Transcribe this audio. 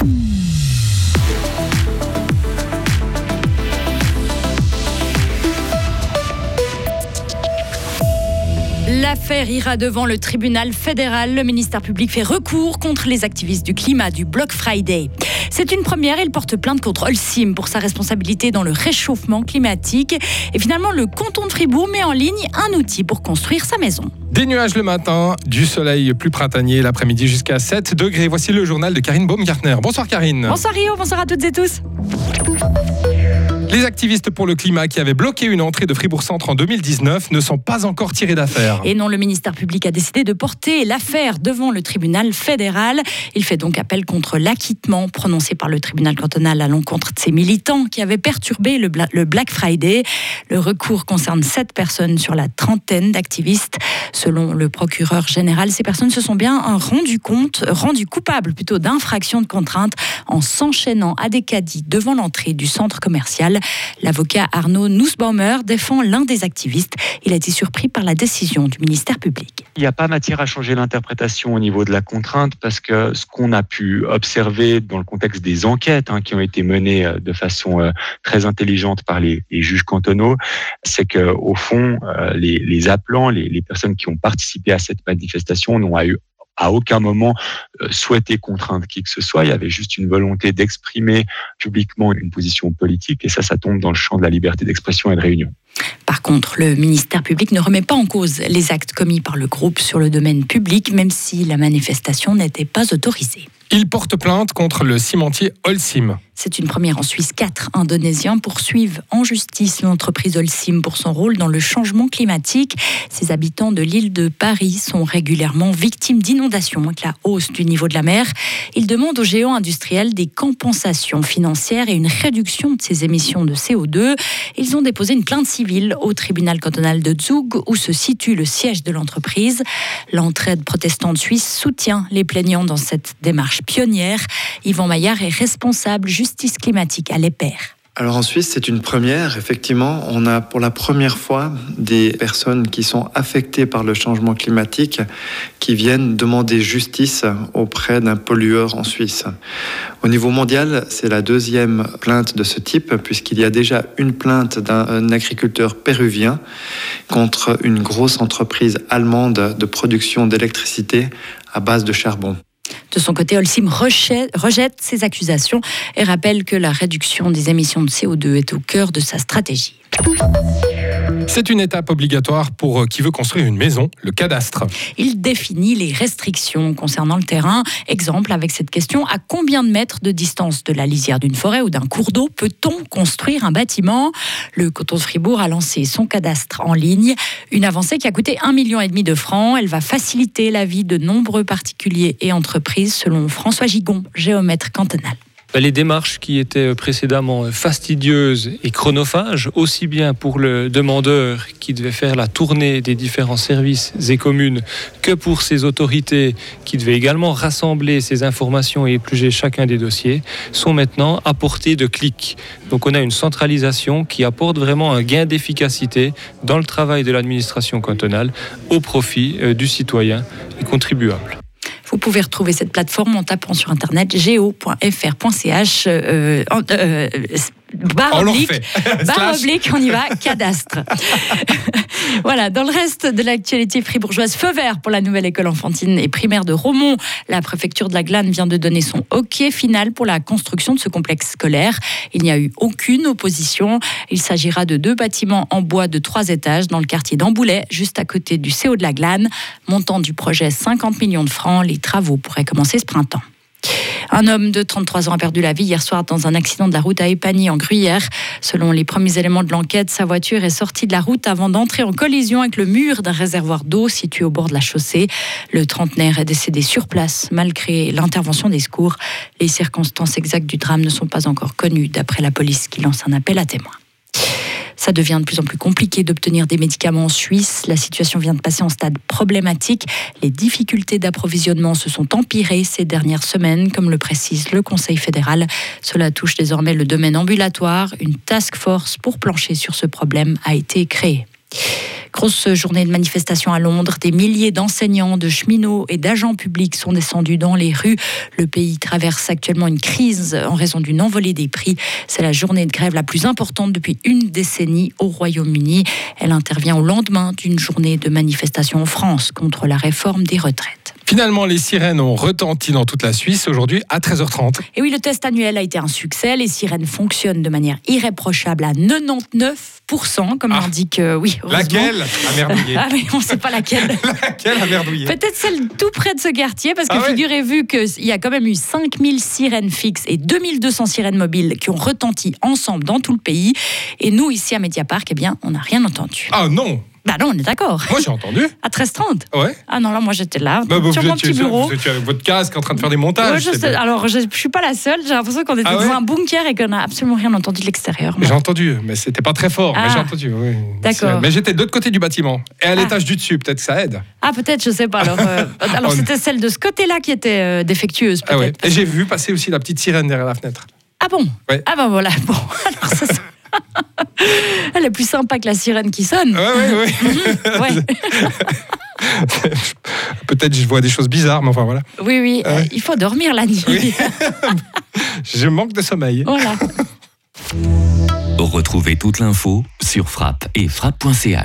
Mm. L'affaire ira devant le tribunal fédéral. Le ministère public fait recours contre les activistes du climat du Block Friday. C'est une première. Il porte plainte contre Holcim pour sa responsabilité dans le réchauffement climatique. Et finalement, le canton de Fribourg met en ligne un outil pour construire sa maison. Des nuages le matin, du soleil plus printanier l'après-midi jusqu'à 7 degrés. Voici le journal de Karine Baumgartner. Bonsoir Karine. Bonsoir Rio, bonsoir à toutes et tous. Les activistes pour le climat qui avaient bloqué une entrée de Fribourg-Centre en 2019 ne sont pas encore tirés d'affaire. Et non, le ministère public a décidé de porter l'affaire devant le tribunal fédéral. Il fait donc appel contre l'acquittement prononcé par le tribunal cantonal à l'encontre de ces militants qui avaient perturbé le, Black Friday. Le recours concerne sept personnes sur la trentaine d'activistes. Selon le procureur général, ces personnes se sont bien rendues compte, rendues coupables plutôt d'infraction de contrainte en s'enchaînant à des caddies devant l'entrée du centre commercial. L'avocat Arnaud Nussbaumer défend l'un des activistes. Il a été surpris par la décision du ministère public. Il n'y a pas matière à changer l'interprétation au niveau de la contrainte parce que ce qu'on a pu observer dans le contexte des enquêtes hein, qui ont été menées euh, de façon euh, très intelligente par les, juges cantonaux, c'est que au fond, euh, les, appelants, les, les personnes qui ont participé à cette manifestation n'ont eu à aucun moment euh, souhaité contraindre qui que ce soit. Il y avait juste une volonté d'exprimer publiquement une position politique et ça, ça tombe dans le champ de la liberté d'expression et de réunion. Par contre, le ministère public ne remet pas en cause les actes commis par le groupe sur le domaine public, même si la manifestation n'était pas autorisée. Il porte plainte contre le cimentier Holcim. C'est une première en Suisse. Quatre Indonésiens poursuivent en justice l'entreprise Holcim pour son rôle dans le changement climatique. Ces habitants de l'île de Paris sont régulièrement victimes d'inondations avec la hausse du niveau de la mer. Ils demandent aux géants industriels des compensations financières et une réduction de ces émissions de CO2. Ils ont déposé une plainte civile au tribunal cantonal de Zug où se situe le siège de l'entreprise. L'entraide protestante suisse soutient les plaignants dans cette démarche pionnière. Yvan Maillard est responsable justice climatique à l'EPER. Alors en Suisse, c'est une première. Effectivement, on a pour la première fois des personnes qui sont affectées par le changement climatique qui viennent demander justice auprès d'un pollueur en Suisse. Au niveau mondial, c'est la deuxième plainte de ce type puisqu'il y a déjà une plainte d'un agriculteur péruvien contre une grosse entreprise allemande de production d'électricité à base de charbon. De son côté, Holcim rejette ces accusations et rappelle que la réduction des émissions de CO2 est au cœur de sa stratégie. C'est une étape obligatoire pour euh, qui veut construire une maison, le cadastre. Il définit les restrictions concernant le terrain. Exemple avec cette question à combien de mètres de distance de la lisière d'une forêt ou d'un cours d'eau peut-on construire un bâtiment? Le canton de Fribourg a lancé son cadastre en ligne, une avancée qui a coûté un million et demi de francs. Elle va faciliter la vie de nombreux particuliers et entreprises, selon François Gigon, géomètre cantonal. Les démarches qui étaient précédemment fastidieuses et chronophages, aussi bien pour le demandeur qui devait faire la tournée des différents services et communes, que pour ces autorités qui devaient également rassembler ces informations et éplucher chacun des dossiers, sont maintenant à portée de clic. Donc on a une centralisation qui apporte vraiment un gain d'efficacité dans le travail de l'administration cantonale au profit euh, du citoyen et contribuable. Vous pouvez retrouver cette plateforme en tapant sur internet geo.fr.ch. barre oblique, barre oblique, on y va, cadastre. voilà, dans le reste de l'actualité fribourgeoise, feu vert pour la nouvelle école enfantine et primaire de Romont. La préfecture de la Glane vient de donner son OK final pour la construction de ce complexe scolaire. Il n'y a eu aucune opposition. Il s'agira de deux bâtiments en bois de trois étages dans le quartier d'Amboulet, juste à côté du CO de la Glane. Montant du projet 50 millions de francs. Les travaux pourraient commencer ce printemps. Un homme de 33 ans a perdu la vie hier soir dans un accident de la route à Épagny en Gruyère. Selon les premiers éléments de l'enquête, sa voiture est sortie de la route avant d'entrer en collision avec le mur d'un réservoir d'eau situé au bord de la chaussée. Le trentenaire est décédé sur place malgré l'intervention des secours. Les circonstances exactes du drame ne sont pas encore connues d'après la police qui lance un appel à témoins. Ça devient de plus en plus compliqué d'obtenir des médicaments en Suisse. La situation vient de passer en stade problématique. Les difficultés d'approvisionnement se sont empirées ces dernières semaines, comme le précise le Conseil fédéral. Cela touche désormais le domaine ambulatoire. Une task force pour plancher sur ce problème a été créée. Grosse journée de manifestation à Londres. Des milliers d'enseignants, de cheminots et d'agents publics sont descendus dans les rues. Le pays traverse actuellement une crise en raison d'une envolée des prix. C'est la journée de grève la plus importante depuis une décennie au Royaume-Uni. Elle intervient au lendemain d'une journée de manifestation en France contre la réforme des retraites. Finalement, les sirènes ont retenti dans toute la Suisse aujourd'hui à 13h30. Et oui, le test annuel a été un succès. Les sirènes fonctionnent de manière irréprochable à 99%, comme ah, l'indique, euh, oui. Laquelle? Merdouillé Ah, mais on ne sait pas laquelle. laquelle a merdouillé Peut-être celle tout près de ce quartier, parce que ah figurez-vous qu'il y a quand même eu 5000 sirènes fixes et 2200 sirènes mobiles qui ont retenti ensemble dans tout le pays. Et nous, ici à Mediapark, eh bien, on n'a rien entendu. Ah non bah non, on est d'accord. Moi j'ai entendu. À 13h30 Ouais. Ah non, là moi j'étais là, bah, sur mon petit bureau. Vous étiez avec votre casque en train de faire des montages. je alors je, ne suis pas la seule, j'ai l'impression qu'on était ah dans un bunker et qu'on n'a absolument rien entendu de l'extérieur. J'ai entendu, mais c'était pas très fort, mais j'ai ah. entendu. Oui. D'accord. Mais j'étais de l'autre côté du bâtiment et à ah. l'étage du dessus, peut-être que ça aide. Ah peut-être, je sais pas. Alors, euh, alors c'était celle de ce côté-là qui était euh, défectueuse peut-être. Et j'ai vu passer aussi la petite sirène derrière la fenêtre. Ah bon Ah ben voilà, bon. Alors ça, Elle est plus sympa que la sirène qui sonne. Oui, oui, oui. Peut-être je vois des choses bizarres, mais enfin voilà. Oui, oui, euh, il faut dormir la nuit. je manque de sommeil. Voilà. Retrouvez toute l'info sur frappe et frappe.ch.